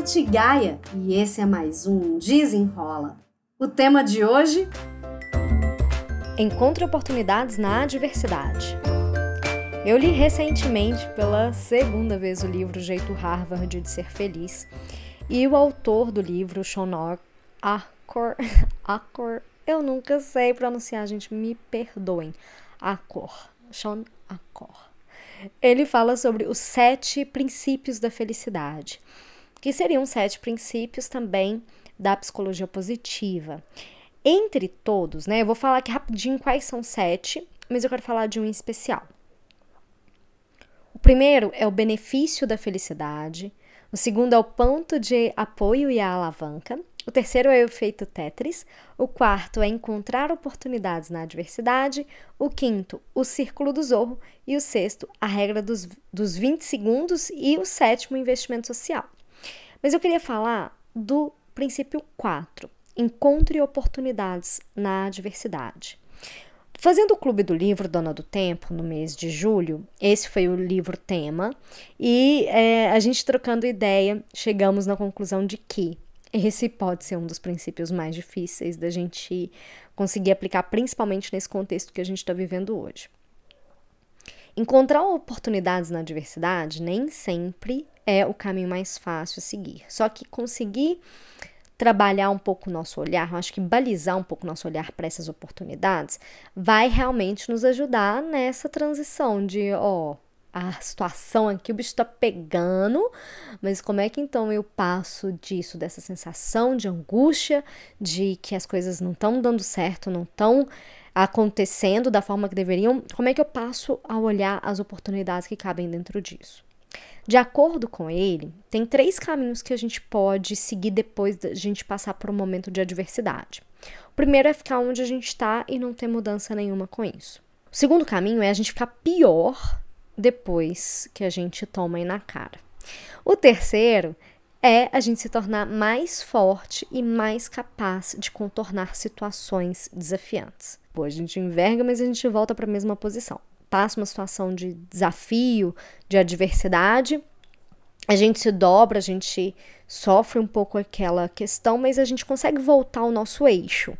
Tati Gaia e esse é mais um Desenrola. O tema de hoje: Encontre oportunidades na adversidade. Eu li recentemente pela segunda vez o livro Jeito Harvard de Ser Feliz e o autor do livro, Sean Acor, Acor, eu nunca sei pronunciar, gente, me perdoem. Acor, Sean Acor. Ele fala sobre os sete princípios da felicidade que seriam sete princípios também da psicologia positiva. Entre todos, né? Eu vou falar aqui rapidinho quais são sete, mas eu quero falar de um em especial. O primeiro é o benefício da felicidade. O segundo é o ponto de apoio e a alavanca. O terceiro é o efeito Tetris. O quarto é encontrar oportunidades na adversidade. O quinto, o círculo do zorro. E o sexto, a regra dos, dos 20 segundos. E o sétimo, investimento social. Mas eu queria falar do princípio 4, encontre oportunidades na adversidade. Fazendo o Clube do Livro Dona do Tempo no mês de julho, esse foi o livro tema, e é, a gente trocando ideia, chegamos na conclusão de que esse pode ser um dos princípios mais difíceis da gente conseguir aplicar, principalmente nesse contexto que a gente está vivendo hoje. Encontrar oportunidades na diversidade nem sempre é o caminho mais fácil a seguir. Só que conseguir trabalhar um pouco o nosso olhar, eu acho que balizar um pouco o nosso olhar para essas oportunidades, vai realmente nos ajudar nessa transição de, ó, a situação aqui, o bicho tá pegando, mas como é que então eu passo disso, dessa sensação de angústia, de que as coisas não estão dando certo, não estão acontecendo da forma que deveriam, como é que eu passo a olhar as oportunidades que cabem dentro disso? De acordo com ele, tem três caminhos que a gente pode seguir depois da gente passar por um momento de adversidade. O primeiro é ficar onde a gente está e não ter mudança nenhuma com isso. O segundo caminho é a gente ficar pior depois que a gente toma aí na cara. O terceiro é a gente se tornar mais forte e mais capaz de contornar situações desafiantes. Pô, a gente enverga, mas a gente volta para a mesma posição. Passa uma situação de desafio, de adversidade, a gente se dobra, a gente sofre um pouco aquela questão, mas a gente consegue voltar ao nosso eixo.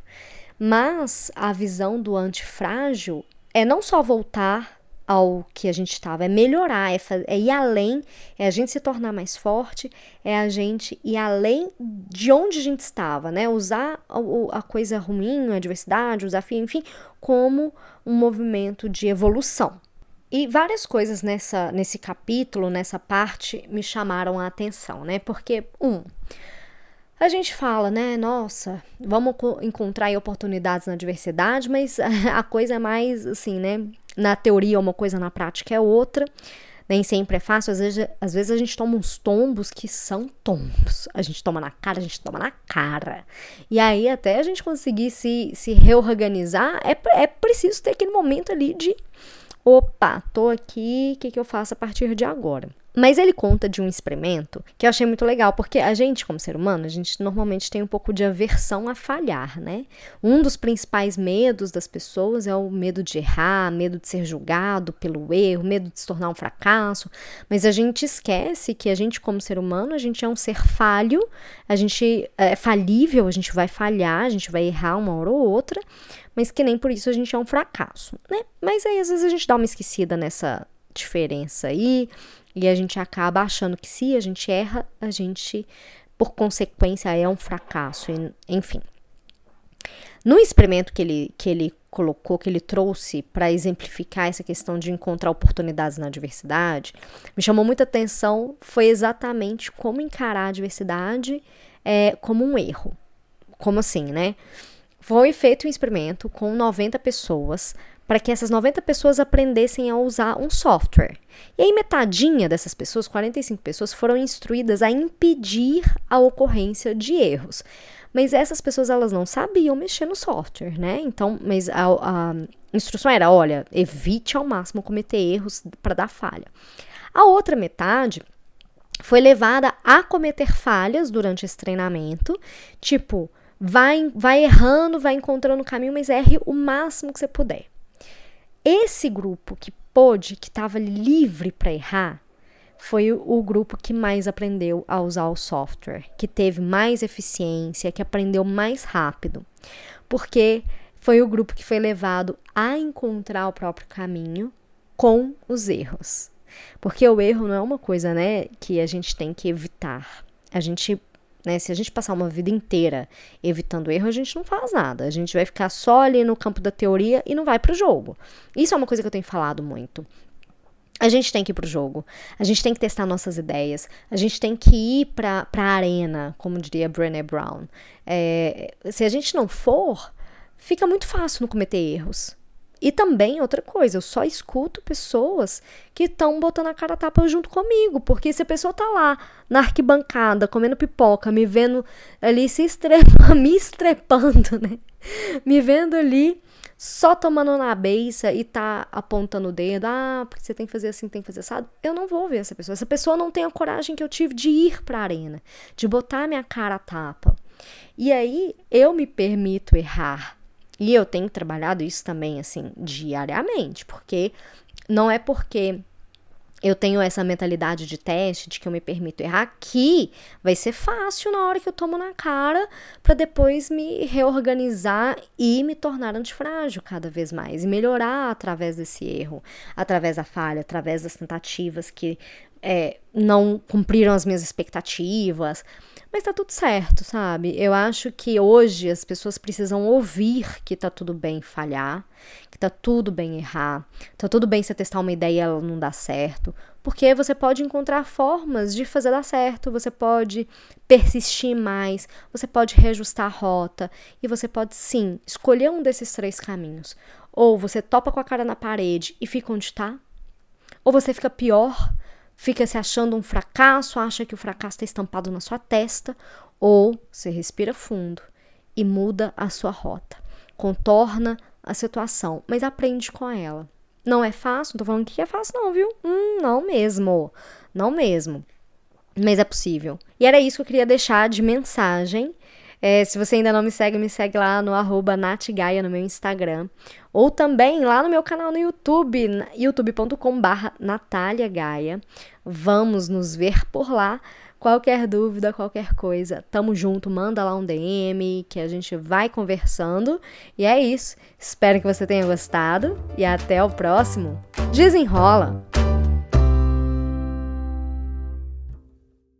Mas a visão do antifrágil é não só voltar ao que a gente estava, é melhorar, é, é, ir além, é a gente se tornar mais forte, é a gente ir além de onde a gente estava, né? Usar a, a coisa ruim, a adversidade, o desafio, enfim, como um movimento de evolução. E várias coisas nessa, nesse capítulo, nessa parte, me chamaram a atenção, né? Porque, um, a gente fala, né? Nossa, vamos encontrar oportunidades na diversidade, mas a coisa é mais assim, né? Na teoria é uma coisa, na prática é outra. Nem sempre é fácil, às vezes, às vezes a gente toma uns tombos que são tombos. A gente toma na cara, a gente toma na cara. E aí, até a gente conseguir se, se reorganizar, é, é preciso ter aquele momento ali de opa, tô aqui, o que, que eu faço a partir de agora? Mas ele conta de um experimento que eu achei muito legal, porque a gente, como ser humano, a gente normalmente tem um pouco de aversão a falhar, né? Um dos principais medos das pessoas é o medo de errar, medo de ser julgado pelo erro, medo de se tornar um fracasso. Mas a gente esquece que a gente, como ser humano, a gente é um ser falho, a gente é falível, a gente vai falhar, a gente vai errar uma hora ou outra, mas que nem por isso a gente é um fracasso, né? Mas aí às vezes a gente dá uma esquecida nessa diferença aí e a gente acaba achando que se a gente erra, a gente, por consequência, é um fracasso, enfim. No experimento que ele, que ele colocou, que ele trouxe para exemplificar essa questão de encontrar oportunidades na diversidade, me chamou muita atenção foi exatamente como encarar a diversidade é, como um erro. Como assim, né? Foi feito um experimento com 90 pessoas para que essas 90 pessoas aprendessem a usar um software. E aí, metadinha dessas pessoas, 45 pessoas, foram instruídas a impedir a ocorrência de erros. Mas essas pessoas, elas não sabiam mexer no software, né? Então, mas a, a instrução era, olha, evite ao máximo cometer erros para dar falha. A outra metade foi levada a cometer falhas durante esse treinamento, tipo, vai, vai errando, vai encontrando o caminho, mas erre o máximo que você puder. Esse grupo que pôde, que estava livre para errar, foi o grupo que mais aprendeu a usar o software, que teve mais eficiência, que aprendeu mais rápido. Porque foi o grupo que foi levado a encontrar o próprio caminho com os erros. Porque o erro não é uma coisa, né, que a gente tem que evitar. A gente, né, se a gente passar uma vida inteira evitando erro, a gente não faz nada. A gente vai ficar só ali no campo da teoria e não vai para o jogo. Isso é uma coisa que eu tenho falado muito. A gente tem que ir pro jogo, a gente tem que testar nossas ideias, a gente tem que ir pra, pra arena, como diria Brené Brown. É, se a gente não for, fica muito fácil não cometer erros. E também, outra coisa, eu só escuto pessoas que estão botando a cara a tapa junto comigo. Porque se a pessoa tá lá na arquibancada, comendo pipoca, me vendo ali se estrepa, me estrepando, né? Me vendo ali só tomando na beça e tá apontando o dedo, ah, porque você tem que fazer assim, tem que fazer assado, eu não vou ver essa pessoa. Essa pessoa não tem a coragem que eu tive de ir pra arena, de botar minha cara a tapa. E aí eu me permito errar e eu tenho trabalhado isso também, assim, diariamente, porque não é porque eu tenho essa mentalidade de teste, de que eu me permito errar, que vai ser fácil na hora que eu tomo na cara para depois me reorganizar e me tornar antifrágil cada vez mais e melhorar através desse erro, através da falha, através das tentativas que é, não cumpriram as minhas expectativas. Mas tá tudo certo, sabe? Eu acho que hoje as pessoas precisam ouvir que tá tudo bem falhar, que tá tudo bem errar, tá tudo bem você testar uma ideia e ela não dá certo, porque você pode encontrar formas de fazer dar certo, você pode persistir mais, você pode reajustar a rota e você pode sim escolher um desses três caminhos. Ou você topa com a cara na parede e fica onde tá, ou você fica pior fica se achando um fracasso, acha que o fracasso está estampado na sua testa, ou você respira fundo e muda a sua rota, contorna a situação, mas aprende com ela. Não é fácil, não tô falando que é fácil, não, viu? Hum, não mesmo. Não mesmo. Mas é possível. E era isso que eu queria deixar de mensagem é, se você ainda não me segue, me segue lá no arroba natgaia no meu Instagram. Ou também lá no meu canal no YouTube, youtube.com barra Gaia. Vamos nos ver por lá. Qualquer dúvida, qualquer coisa, tamo junto, manda lá um DM que a gente vai conversando. E é isso. Espero que você tenha gostado e até o próximo. Desenrola!